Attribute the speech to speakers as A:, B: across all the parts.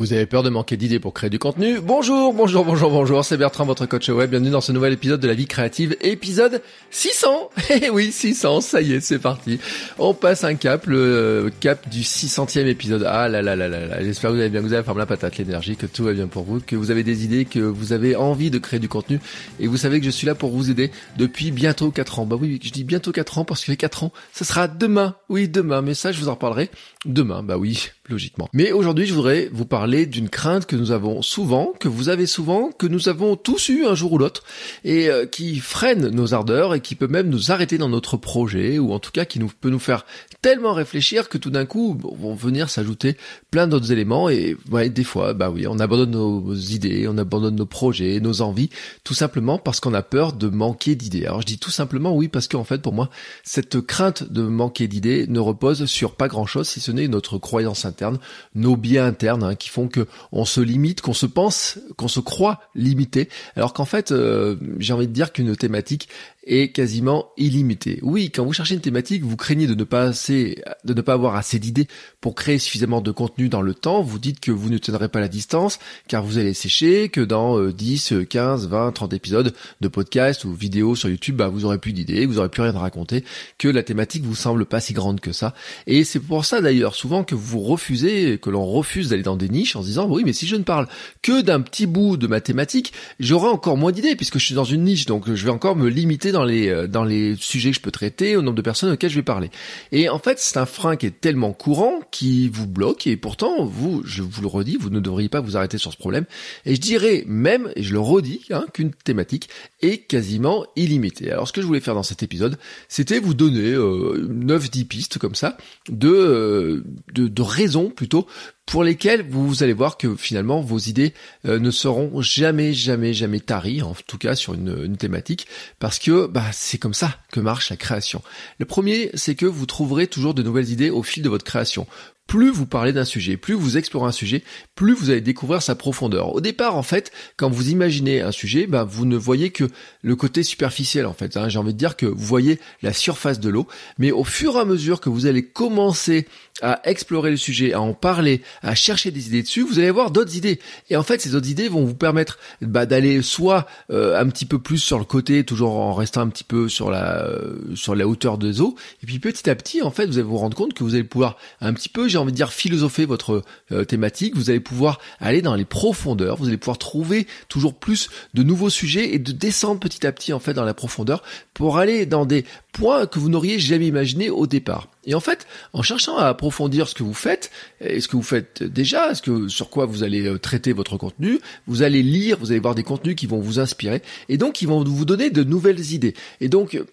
A: Vous avez peur de manquer d'idées pour créer du contenu Bonjour, bonjour, bonjour, bonjour, c'est Bertrand, votre coach web. Bienvenue dans ce nouvel épisode de la vie créative, épisode 600 Eh oui, 600, ça y est, c'est parti. On passe un cap, le euh, cap du 600e épisode. Ah là là là là là, j'espère que vous allez bien, que vous avez formé la patate, l'énergie, que tout va bien pour vous, que vous avez des idées, que vous avez envie de créer du contenu. Et vous savez que je suis là pour vous aider depuis bientôt 4 ans. Bah oui, je dis bientôt 4 ans parce que les 4 ans, ce sera demain. Oui, demain, mais ça, je vous en reparlerai demain. Bah oui, logiquement. Mais aujourd'hui, je voudrais vous parler d'une crainte que nous avons souvent, que vous avez souvent, que nous avons tous eu un jour ou l'autre, et euh, qui freine nos ardeurs et qui peut même nous arrêter dans notre projet, ou en tout cas qui peut nous faire tellement réfléchir que tout d'un coup vont venir s'ajouter plein d'autres éléments, et des fois, bah oui, on abandonne nos idées, on abandonne nos projets, nos envies, tout simplement parce qu'on a peur de manquer d'idées. Alors je dis tout simplement oui parce qu'en fait pour moi, cette crainte de manquer d'idées ne repose sur pas grand chose si ce n'est notre croyance interne nos biais internes hein, qui font que on se limite, qu'on se pense, qu'on se croit limité, alors qu'en fait, euh, j'ai envie de dire qu'une thématique est quasiment illimitée. Oui, quand vous cherchez une thématique, vous craignez de ne pas assez, de ne pas avoir assez d'idées pour créer suffisamment de contenu dans le temps. Vous dites que vous ne tiendrez pas la distance, car vous allez sécher, que dans 10, 15, 20, 30 épisodes de podcast ou vidéos sur YouTube, bah, vous aurez plus d'idées, vous aurez plus rien à raconter, que la thématique vous semble pas si grande que ça. Et c'est pour ça d'ailleurs souvent que vous refusez, que l'on refuse d'aller dans des niches en se disant oui, mais si je ne parle que d'un petit bout de ma thématique, j'aurai encore moins d'idées puisque je suis dans une niche, donc je vais encore me limiter dans les euh, dans les sujets que je peux traiter, au nombre de personnes auxquelles je vais parler. Et en fait, c'est un frein qui est tellement courant qui vous bloque et pourtant vous, je vous le redis, vous ne devriez pas vous arrêter sur ce problème. Et je dirais même, et je le redis, hein, qu'une thématique est quasiment illimitée. Alors ce que je voulais faire dans cet épisode, c'était vous donner euh, 9-10 pistes comme ça de, euh, de, de raisons plutôt pour lesquels vous allez voir que finalement vos idées euh, ne seront jamais, jamais, jamais taries, en tout cas sur une, une thématique, parce que bah, c'est comme ça que marche la création. Le premier, c'est que vous trouverez toujours de nouvelles idées au fil de votre création plus vous parlez d'un sujet, plus vous explorez un sujet, plus vous allez découvrir sa profondeur. Au départ, en fait, quand vous imaginez un sujet, ben, vous ne voyez que le côté superficiel, en fait. Hein. J'ai envie de dire que vous voyez la surface de l'eau, mais au fur et à mesure que vous allez commencer à explorer le sujet, à en parler, à chercher des idées dessus, vous allez avoir d'autres idées. Et en fait, ces autres idées vont vous permettre bah, d'aller soit euh, un petit peu plus sur le côté, toujours en restant un petit peu sur la euh, sur la hauteur des eaux, et puis petit à petit, en fait, vous allez vous rendre compte que vous allez pouvoir un petit peu, envie de dire, philosopher votre euh, thématique. Vous allez pouvoir aller dans les profondeurs. Vous allez pouvoir trouver toujours plus de nouveaux sujets et de descendre petit à petit en fait dans la profondeur pour aller dans des points que vous n'auriez jamais imaginé au départ. Et en fait, en cherchant à approfondir ce que vous faites, ce que vous faites déjà, ce que sur quoi vous allez euh, traiter votre contenu, vous allez lire, vous allez voir des contenus qui vont vous inspirer, et donc qui vont vous donner de nouvelles idées. Et donc, euh,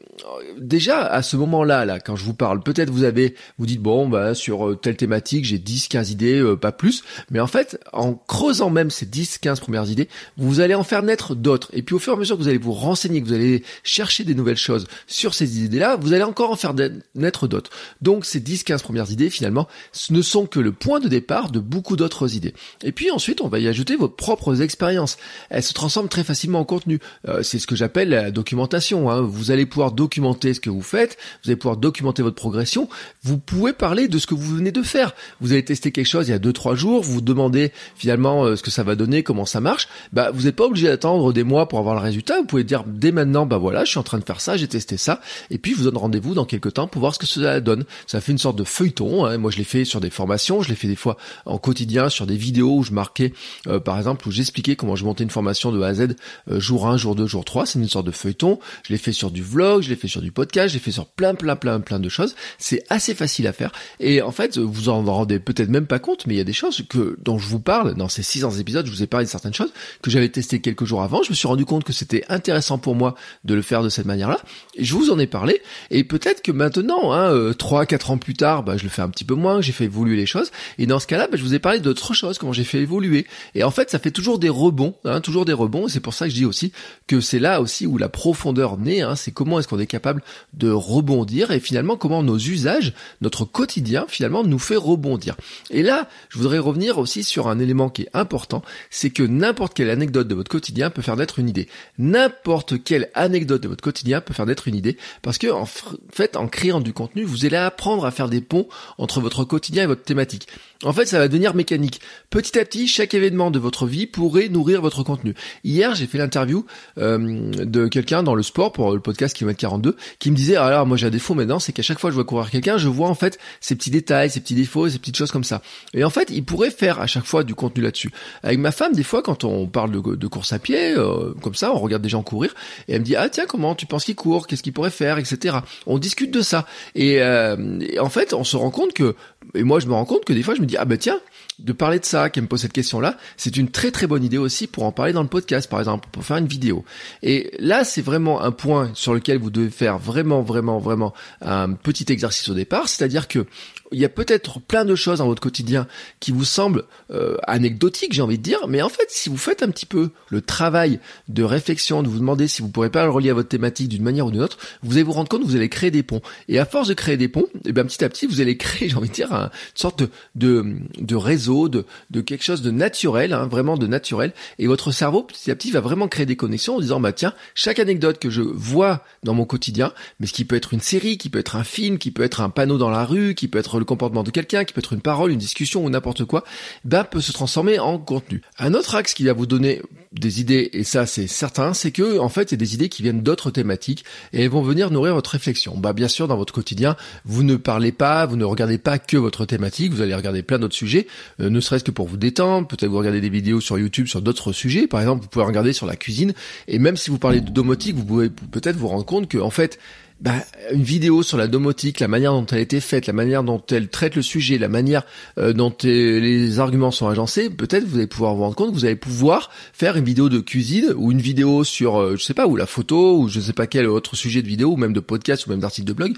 A: déjà à ce moment-là, là, quand je vous parle, peut-être vous avez, vous dites bon, bah sur telle thématique, j'ai 10, 15 idées, pas plus. Mais en fait, en creusant même ces 10, 15 premières idées, vous allez en faire naître d'autres. Et puis au fur et à mesure que vous allez vous renseigner, que vous allez chercher des nouvelles choses sur ces idées-là, vous allez encore en faire naître d'autres. Donc ces 10-15 premières idées, finalement, ce ne sont que le point de départ de beaucoup d'autres idées. Et puis ensuite, on va y ajouter vos propres expériences. Elles se transforment très facilement en contenu. Euh, c'est ce que j'appelle la documentation. Hein. Vous allez pouvoir documenter ce que vous faites, vous allez pouvoir documenter votre progression, vous pouvez parler de ce que vous venez de faire. Vous avez testé quelque chose il y a 2-3 jours, vous demandez finalement euh, ce que ça va donner, comment ça marche. Bah, vous n'êtes pas obligé d'attendre des mois pour avoir le résultat. Vous pouvez dire dès maintenant, bah voilà, je suis en train de faire ça, j'ai testé ça, et puis je vous donne rendez-vous dans quelques temps pour voir ce que ça donne. Ça fait une sorte de feuilleton. Hein. Moi, je l'ai fait sur des formations, je l'ai fait des fois en quotidien sur des vidéos où je marquais, euh, par exemple, où j'expliquais comment je montais une formation de A à Z euh, jour 1, jour 2, jour 3. C'est une sorte de feuilleton. Je l'ai fait sur du vlog, je l'ai fait sur du podcast, je l'ai fait sur plein, plein, plein, plein de choses. C'est assez facile à faire. Et en fait, vous en rendez peut-être même pas compte, mais il y a des choses que dont je vous parle dans ces 600 épisodes. Je vous ai parlé de certaines choses que j'avais testées quelques jours avant. Je me suis rendu compte que c'était intéressant pour moi de le faire de cette manière-là. Je vous en ai parlé. Et peut-être que maintenant, hein, euh, 3, 4 ans plus tard, bah, je le fais un petit peu moins, j'ai fait évoluer les choses. Et dans ce cas-là, bah, je vous ai parlé d'autres choses, comment j'ai fait évoluer. Et en fait, ça fait toujours des rebonds, hein, toujours des rebonds. C'est pour ça que je dis aussi que c'est là aussi où la profondeur naît. Hein, c'est comment est-ce qu'on est capable de rebondir et finalement comment nos usages, notre quotidien, finalement, nous fait rebondir. Et là, je voudrais revenir aussi sur un élément qui est important, c'est que n'importe quelle anecdote de votre quotidien peut faire naître une idée. N'importe quelle anecdote de votre quotidien peut faire naître une idée, parce que en fait, en créant du contenu, vous allez apprendre à faire des ponts entre votre quotidien et votre thématique. En fait, ça va devenir mécanique. Petit à petit, chaque événement de votre vie pourrait nourrir votre contenu. Hier, j'ai fait l'interview euh, de quelqu'un dans le sport pour le podcast Kilomètre 42 qui me disait ah, alors moi j'ai un défaut maintenant, c'est qu'à chaque fois que je vois courir quelqu'un, je vois en fait ces petits détails, ces petits défauts, ces petites choses comme ça. Et en fait, il pourrait faire à chaque fois du contenu là-dessus. Avec ma femme, des fois, quand on parle de, course à pied, euh, comme ça, on regarde des gens courir et elle me dit ah tiens comment tu penses qu'il court, qu'est-ce qu'il pourrait faire, etc. On discute de ça. Et, euh, et en fait, on se rend compte que et moi je me rends compte que des fois je me dis ah bah tiens de parler de ça, qui me pose cette question-là, c'est une très très bonne idée aussi pour en parler dans le podcast, par exemple, pour faire une vidéo. Et là, c'est vraiment un point sur lequel vous devez faire vraiment, vraiment, vraiment un petit exercice au départ, c'est-à-dire que il y a peut-être plein de choses dans votre quotidien qui vous semblent euh, anecdotiques, j'ai envie de dire, mais en fait, si vous faites un petit peu le travail de réflexion, de vous demander si vous pourrez pas le relier à votre thématique d'une manière ou d'une autre, vous allez vous rendre compte que vous allez créer des ponts. Et à force de créer des ponts, et eh bien petit à petit, vous allez créer, j'ai envie de dire, une sorte de, de réseau, de, de quelque chose de naturel, hein, vraiment de naturel. Et votre cerveau, petit à petit, va vraiment créer des connexions en disant, bah tiens, chaque anecdote que je vois dans mon quotidien, mais ce qui peut être une série, qui peut être un film, qui peut être un panneau dans la rue, qui peut être le comportement de quelqu'un, qui peut être une parole, une discussion ou n'importe quoi, ben peut se transformer en contenu. Un autre axe qui va vous donner des idées, et ça c'est certain, c'est que en fait c'est des idées qui viennent d'autres thématiques et elles vont venir nourrir votre réflexion. Bah bien sûr dans votre quotidien, vous ne parlez pas, vous ne regardez pas que votre thématique, vous allez regarder plein d'autres sujets, euh, ne serait-ce que pour vous détendre, peut-être vous regardez des vidéos sur YouTube sur d'autres sujets, par exemple vous pouvez regarder sur la cuisine, et même si vous parlez de domotique, vous pouvez peut-être vous rendre compte que en fait bah, une vidéo sur la domotique, la manière dont elle a été faite, la manière dont elle traite le sujet, la manière euh, dont les arguments sont agencés, peut-être vous allez pouvoir vous rendre compte vous allez pouvoir faire une vidéo de cuisine ou une vidéo sur, euh, je sais pas, ou la photo ou je sais pas quel autre sujet de vidéo ou même de podcast ou même d'article de blog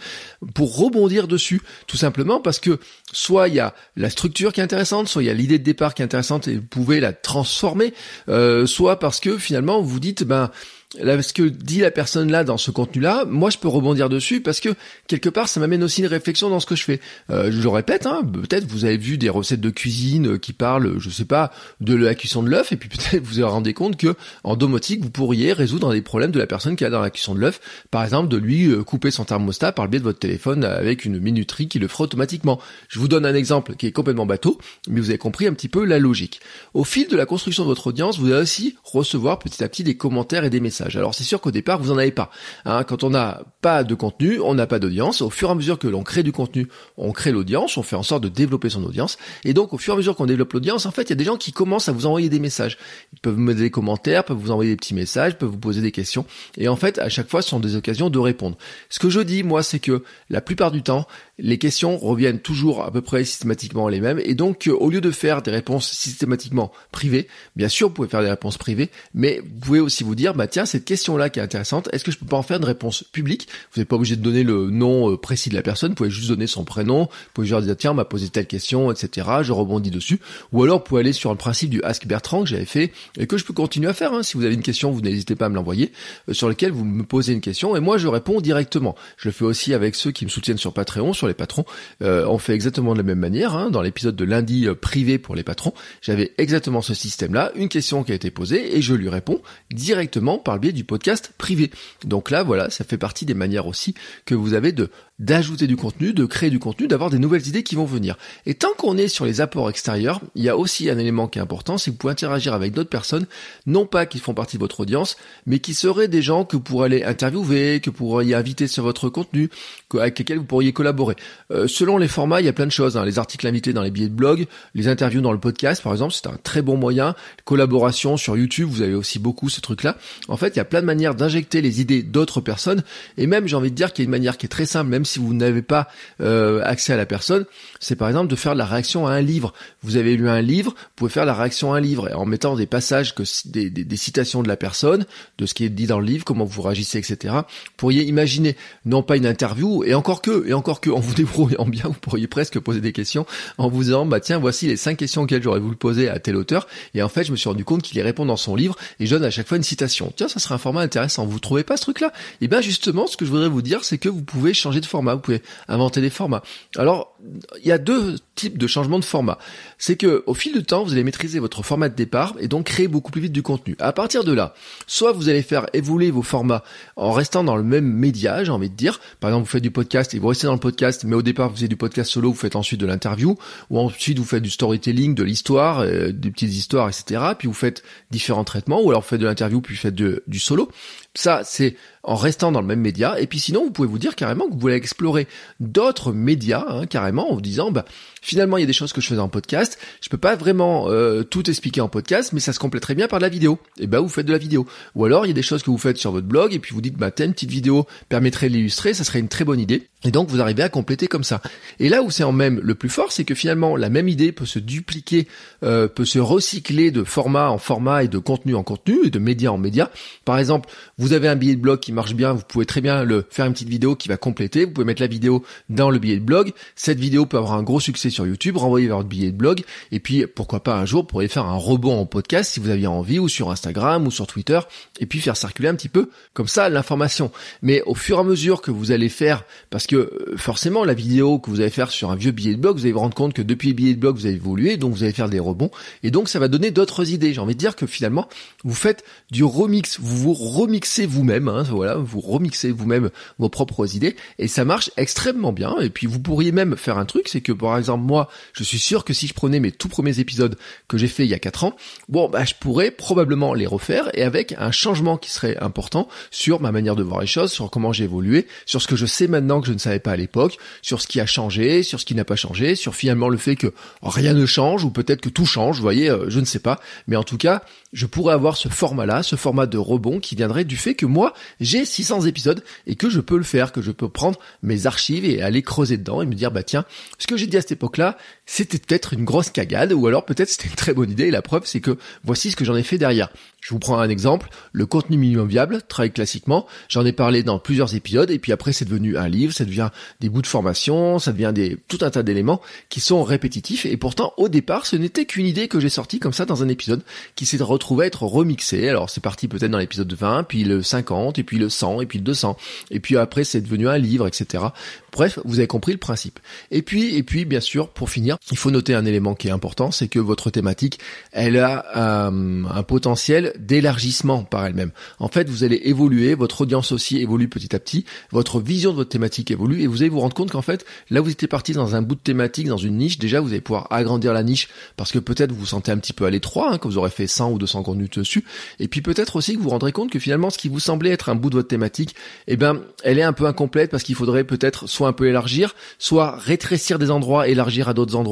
A: pour rebondir dessus, tout simplement parce que soit il y a la structure qui est intéressante, soit il y a l'idée de départ qui est intéressante et vous pouvez la transformer, euh, soit parce que finalement vous dites ben là, ce que dit la personne là dans ce contenu-là, moi je peux rebondir dessus parce que quelque part ça m'amène aussi une réflexion dans ce que je fais. Euh, je le répète, hein, peut-être vous avez vu des recettes de cuisine euh, qui parlent, je sais pas, de la cuisson de l'œuf et puis peut-être vous vous rendez compte que en domotique vous pourriez résoudre des problèmes de la personne qui a dans la cuisson de l'œuf, par exemple de lui euh, couper son thermostat par le biais de votre téléphone avec une minuterie qui le fera automatiquement. Je vous donne un exemple qui est complètement bateau, mais vous avez compris un petit peu la logique. Au fil de la construction de votre audience, vous allez aussi recevoir petit à petit des commentaires et des messages. Alors c'est sûr qu'au départ, vous en avez pas. Hein. quand on n'a pas de contenu, on n'a pas d'audience. Au fur et à mesure que l'on crée du contenu, on crée l'audience, on fait en sorte de développer son audience. Et donc au fur et à mesure qu'on développe l'audience, en fait, il y a des gens qui commencent à vous envoyer des messages. Ils peuvent vous mettre des commentaires, peuvent vous envoyer des petits messages, peuvent vous poser des questions. Et en fait, à chaque fois, ce sont des occasions de répondre. Ce que je dis, moi, c'est que la plupart du temps, les questions reviennent toujours à peu près systématiquement les mêmes. Et donc, euh, au lieu de faire des réponses systématiquement privées, bien sûr, vous pouvez faire des réponses privées, mais vous pouvez aussi vous dire, bah tiens, cette question-là qui est intéressante, est-ce que je peux pas en faire une réponse publique? Vous n'êtes pas obligé de donner le nom euh, précis de la personne, vous pouvez juste donner son prénom, vous pouvez juste dire, tiens, on m'a posé telle question, etc. Je rebondis dessus. Ou alors, vous pouvez aller sur le principe du Ask Bertrand que j'avais fait et que je peux continuer à faire. Hein. Si vous avez une question, vous n'hésitez pas à me l'envoyer, euh, sur lequel vous me posez une question et moi, je réponds directement. Je le fais aussi avec ceux qui me soutiennent sur Patreon, sur les patrons. Euh, on fait exactement de la même manière. Hein. Dans l'épisode de lundi euh, privé pour les patrons, j'avais exactement ce système-là, une question qui a été posée et je lui réponds directement par le biais du podcast privé. Donc là, voilà, ça fait partie des manières aussi que vous avez de d'ajouter du contenu, de créer du contenu, d'avoir des nouvelles idées qui vont venir. Et tant qu'on est sur les apports extérieurs, il y a aussi un élément qui est important, c'est que vous pouvez interagir avec d'autres personnes, non pas qui font partie de votre audience, mais qui seraient des gens que vous pourrez aller interviewer, que vous pourriez inviter sur votre contenu, avec lesquels vous pourriez collaborer. Euh, selon les formats, il y a plein de choses. Hein. Les articles invités dans les billets de blog, les interviews dans le podcast, par exemple, c'est un très bon moyen. Collaboration sur YouTube, vous avez aussi beaucoup ce truc-là. En fait, il y a plein de manières d'injecter les idées d'autres personnes, et même, j'ai envie de dire qu'il y a une manière qui est très simple, même si vous n'avez pas euh, accès à la personne, c'est par exemple de faire la réaction à un livre. Vous avez lu un livre, vous pouvez faire la réaction à un livre en mettant des passages, des, citations de la personne, de ce qui est dit dans le livre, comment vous réagissez, etc. Vous pourriez imaginer non pas une interview, et encore que, et encore que, en vous débrouillant bien, vous pourriez presque poser des questions en vous disant, bah tiens, voici les cinq questions auxquelles j'aurais voulu poser à tel auteur, et en fait, je me suis rendu compte qu'il y répond dans son livre, et je donne à chaque fois une citation. Tiens, ça serait un format intéressant. Vous trouvez pas ce truc-là? Et eh bien justement, ce que je voudrais vous dire, c'est que vous pouvez changer de format, vous pouvez inventer des formats. Alors, il y a deux types de changements de format. C'est que au fil du temps, vous allez maîtriser votre format de départ et donc créer beaucoup plus vite du contenu. À partir de là, soit vous allez faire évoluer vos formats en restant dans le même média, j'ai envie de dire. Par exemple, vous faites du podcast et vous restez dans le podcast, mais au départ vous faites du podcast solo, vous faites ensuite de l'interview, ou ensuite vous faites du storytelling, de l'histoire, euh, des petites histoires, etc. Puis vous faites différents traitements, ou alors vous faites de l'interview puis vous faites du solo. Ça, c'est en restant dans le même média. Et puis sinon, vous pouvez vous dire carrément que vous voulez explorer d'autres médias, hein, carrément, en vous disant, bah, finalement, il y a des choses que je faisais en podcast. Je peux pas vraiment euh, tout expliquer en podcast, mais ça se complèterait bien par de la vidéo. Et bah, vous faites de la vidéo. Ou alors, il y a des choses que vous faites sur votre blog, et puis vous dites, bah, telle petite vidéo permettrait de l'illustrer, ça serait une très bonne idée. Et donc, vous arrivez à compléter comme ça. Et là où c'est en même le plus fort, c'est que finalement, la même idée peut se dupliquer, euh, peut se recycler de format en format et de contenu en contenu, et de média en média. Par exemple, vous avez un billet de blog qui marche bien, vous pouvez très bien le faire une petite vidéo qui va compléter. Vous pouvez mettre la vidéo dans le billet de blog. Cette vidéo peut avoir un gros succès sur YouTube, renvoyer vers votre billet de blog. Et puis, pourquoi pas un jour, vous pourriez faire un rebond en podcast si vous aviez envie, ou sur Instagram, ou sur Twitter, et puis faire circuler un petit peu comme ça l'information. Mais au fur et à mesure que vous allez faire, parce que euh, forcément la vidéo que vous allez faire sur un vieux billet de blog, vous allez vous rendre compte que depuis le billet de blog, vous avez évolué, donc vous allez faire des rebonds, et donc ça va donner d'autres idées. J'ai envie de dire que finalement, vous faites du remix, vous vous remixez vous-même, hein, voilà, vous remixez vous-même vos propres idées, et ça marche extrêmement bien. Et puis vous pourriez même faire un truc, c'est que par exemple moi, je suis sûr que si je prenais mes tout premiers épisodes que j'ai fait il y a 4 ans, bon bah je pourrais probablement les refaire et avec un changement qui serait important sur ma manière de voir les choses, sur comment j'ai évolué, sur ce que je sais maintenant que je ne savais pas à l'époque, sur ce qui a changé, sur ce qui n'a pas changé, sur finalement le fait que rien ne change ou peut-être que tout change, vous voyez, euh, je ne sais pas, mais en tout cas, je pourrais avoir ce format-là, ce format de rebond qui viendrait du fait que moi, j'ai 600 épisodes et que je peux le faire, que je peux prendre mes archives et aller creuser dedans et me dire, bah tiens, ce que j'ai dit à cette époque-là, c'était peut-être une grosse cagade ou alors peut-être c'était une très bonne idée et la preuve c'est que voici ce que j'en ai fait derrière. Je vous prends un exemple, le contenu minimum viable, travaille classiquement, j'en ai parlé dans plusieurs épisodes et puis après c'est devenu un livre, ça devient des bouts de formation, ça devient des tout un tas d'éléments qui sont répétitifs et pourtant au départ ce n'était qu'une idée que j'ai sortie comme ça dans un épisode qui s'est retrouvé à être remixé. Alors c'est parti peut-être dans l'épisode 20, puis le 50, et puis le 100, et puis le 200, et puis après c'est devenu un livre, etc. Bref, vous avez compris le principe. Et puis, et puis, bien sûr, pour finir, il faut noter un élément qui est important, c'est que votre thématique, elle a euh, un potentiel d'élargissement par elle-même. En fait, vous allez évoluer, votre audience aussi évolue petit à petit, votre vision de votre thématique évolue, et vous allez vous rendre compte qu'en fait, là, vous étiez parti dans un bout de thématique, dans une niche, déjà, vous allez pouvoir agrandir la niche, parce que peut-être vous vous sentez un petit peu à l'étroit, hein, quand vous aurez fait 100 ou 200 contenus dessus, et puis peut-être aussi que vous vous rendrez compte que finalement, ce qui vous semblait être un bout de votre thématique, eh ben, elle est un peu incomplète, parce qu'il faudrait peut-être soit un peu élargir, soit rétrécir des endroits, élargir à d'autres endroits,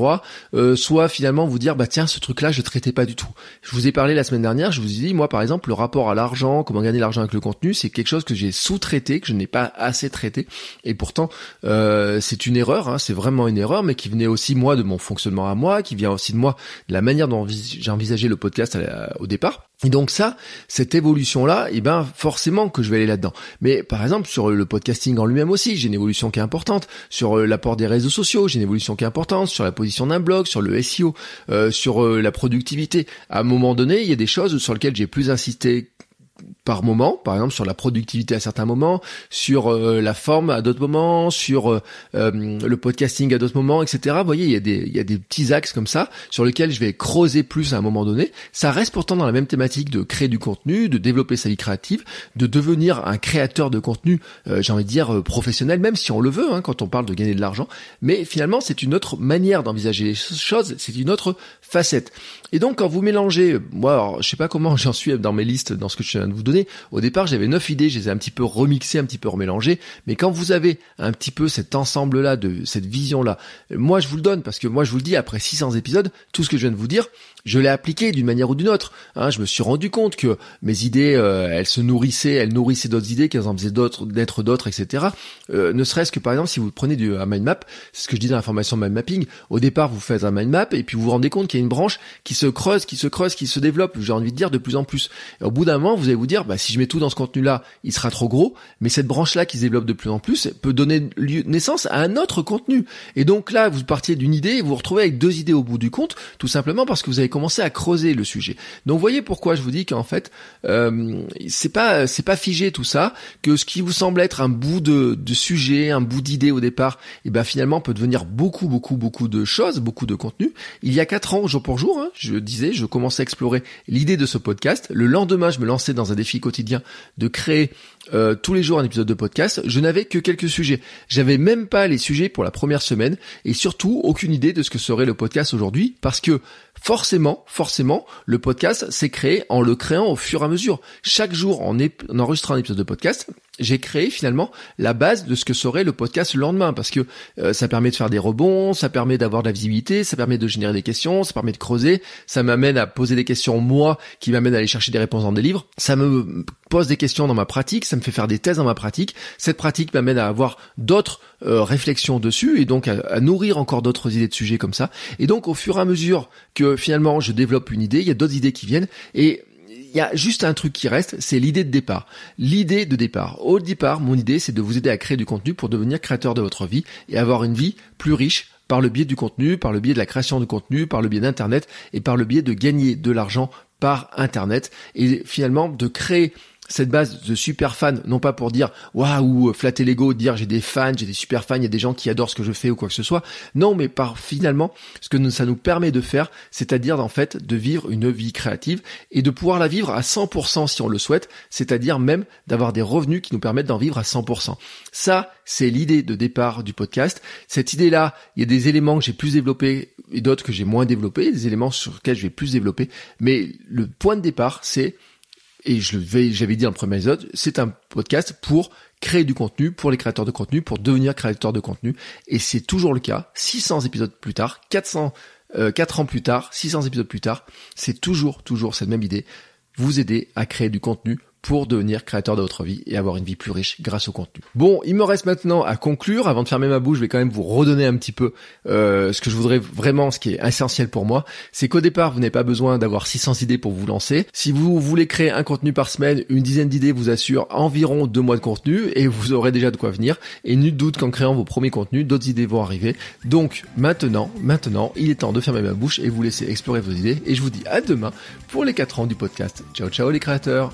A: euh, soit finalement vous dire bah tiens ce truc là je traitais pas du tout. Je vous ai parlé la semaine dernière, je vous ai dit moi par exemple le rapport à l'argent, comment gagner l'argent avec le contenu, c'est quelque chose que j'ai sous-traité, que je n'ai pas assez traité, et pourtant euh, c'est une erreur, hein, c'est vraiment une erreur, mais qui venait aussi moi de mon fonctionnement à moi, qui vient aussi de moi de la manière dont j'ai envisagé le podcast au départ. Et donc ça, cette évolution-là, eh ben forcément que je vais aller là-dedans. Mais par exemple sur le podcasting en lui-même aussi, j'ai une évolution qui est importante. Sur euh, l'apport des réseaux sociaux, j'ai une évolution qui est importante. Sur la position d'un blog, sur le SEO, euh, sur euh, la productivité. À un moment donné, il y a des choses sur lesquelles j'ai plus insisté par moment, par exemple sur la productivité à certains moments, sur euh, la forme à d'autres moments, sur euh, euh, le podcasting à d'autres moments, etc. Vous voyez, il y, a des, il y a des petits axes comme ça sur lesquels je vais creuser plus à un moment donné. Ça reste pourtant dans la même thématique de créer du contenu, de développer sa vie créative, de devenir un créateur de contenu, j'ai envie de dire professionnel, même si on le veut hein, quand on parle de gagner de l'argent. Mais finalement, c'est une autre manière d'envisager les choses, c'est une autre facette. Et donc, quand vous mélangez, moi, alors, je sais pas comment j'en suis dans mes listes, dans ce que je viens de vous donner, Au départ, j'avais neuf idées, je les ai un petit peu remixées, un petit peu remélangées. Mais quand vous avez un petit peu cet ensemble-là, de cette vision-là, moi je vous le donne parce que moi je vous le dis, après 600 épisodes, tout ce que je viens de vous dire, je l'ai appliqué d'une manière ou d'une autre. Hein, je me suis rendu compte que mes idées, euh, elles se nourrissaient, elles nourrissaient d'autres idées, qu'elles en faisaient d'autres, d'être d'autres, etc. Euh, ne serait-ce que par exemple, si vous prenez du, un mind map, c'est ce que je dis dans la formation mind mapping. Au départ, vous faites un mind map et puis vous vous rendez compte qu'il y a une branche qui se creuse, qui se creuse, qui se développe. J'ai envie de dire de plus en plus. Et au bout d'un moment, vous allez vous dire, bah, si je mets tout dans ce contenu-là, il sera trop gros. Mais cette branche-là qui se développe de plus en plus peut donner naissance à un autre contenu. Et donc là, vous partiez d'une idée et vous vous retrouvez avec deux idées au bout du compte, tout simplement parce que vous avez commencé à creuser le sujet. Donc voyez pourquoi je vous dis qu'en fait euh, c'est pas c'est pas figé tout ça, que ce qui vous semble être un bout de, de sujet, un bout d'idée au départ, et eh ben finalement peut devenir beaucoup beaucoup beaucoup de choses, beaucoup de contenu. Il y a quatre ans jour pour jour, hein, je disais, je commençais à explorer l'idée de ce podcast. Le lendemain, je me lançais dans un défi quotidien de créer euh, tous les jours un épisode de podcast. Je n'avais que quelques sujets. J'avais même pas les sujets pour la première semaine et surtout aucune idée de ce que serait le podcast aujourd'hui parce que forcément, forcément, le podcast s'est créé en le créant au fur et à mesure. Chaque jour, en, en enregistrant un épisode de podcast, j'ai créé finalement la base de ce que serait le podcast le lendemain. Parce que euh, ça permet de faire des rebonds, ça permet d'avoir de la visibilité, ça permet de générer des questions, ça permet de creuser, ça m'amène à poser des questions moi qui m'amène à aller chercher des réponses dans des livres, ça me pose des questions dans ma pratique, ça me fait faire des thèses dans ma pratique, cette pratique m'amène à avoir d'autres euh, réflexions dessus et donc à, à nourrir encore d'autres idées de sujets comme ça et donc au fur et à mesure que finalement je développe une idée, il y a d'autres idées qui viennent et il y a juste un truc qui reste, c'est l'idée de départ. L'idée de départ. Au départ, mon idée, c'est de vous aider à créer du contenu pour devenir créateur de votre vie et avoir une vie plus riche par le biais du contenu, par le biais de la création de contenu, par le biais d'Internet et par le biais de gagner de l'argent par Internet et finalement de créer cette base de super fans, non pas pour dire waouh, flatter l'ego, dire j'ai des fans, j'ai des super fans, il y a des gens qui adorent ce que je fais ou quoi que ce soit. Non, mais par finalement, ce que ça nous permet de faire, c'est-à-dire en fait de vivre une vie créative et de pouvoir la vivre à 100% si on le souhaite, c'est-à-dire même d'avoir des revenus qui nous permettent d'en vivre à 100%. Ça, c'est l'idée de départ du podcast. Cette idée-là, il y a des éléments que j'ai plus développés et d'autres que j'ai moins développés, des éléments sur lesquels je vais plus développer, mais le point de départ, c'est et je j'avais dit dans le premier épisode, c'est un podcast pour créer du contenu, pour les créateurs de contenu, pour devenir créateur de contenu. Et c'est toujours le cas. 600 épisodes plus tard, 400, euh, 4 ans plus tard, 600 épisodes plus tard, c'est toujours, toujours cette même idée. Vous aider à créer du contenu pour devenir créateur de votre vie et avoir une vie plus riche grâce au contenu. Bon, il me reste maintenant à conclure. Avant de fermer ma bouche, je vais quand même vous redonner un petit peu euh, ce que je voudrais vraiment, ce qui est essentiel pour moi. C'est qu'au départ, vous n'avez pas besoin d'avoir 600 idées pour vous lancer. Si vous voulez créer un contenu par semaine, une dizaine d'idées vous assure environ deux mois de contenu et vous aurez déjà de quoi venir. Et nul doute qu'en créant vos premiers contenus, d'autres idées vont arriver. Donc maintenant, maintenant, il est temps de fermer ma bouche et vous laisser explorer vos idées. Et je vous dis à demain pour les 4 ans du podcast. Ciao ciao les créateurs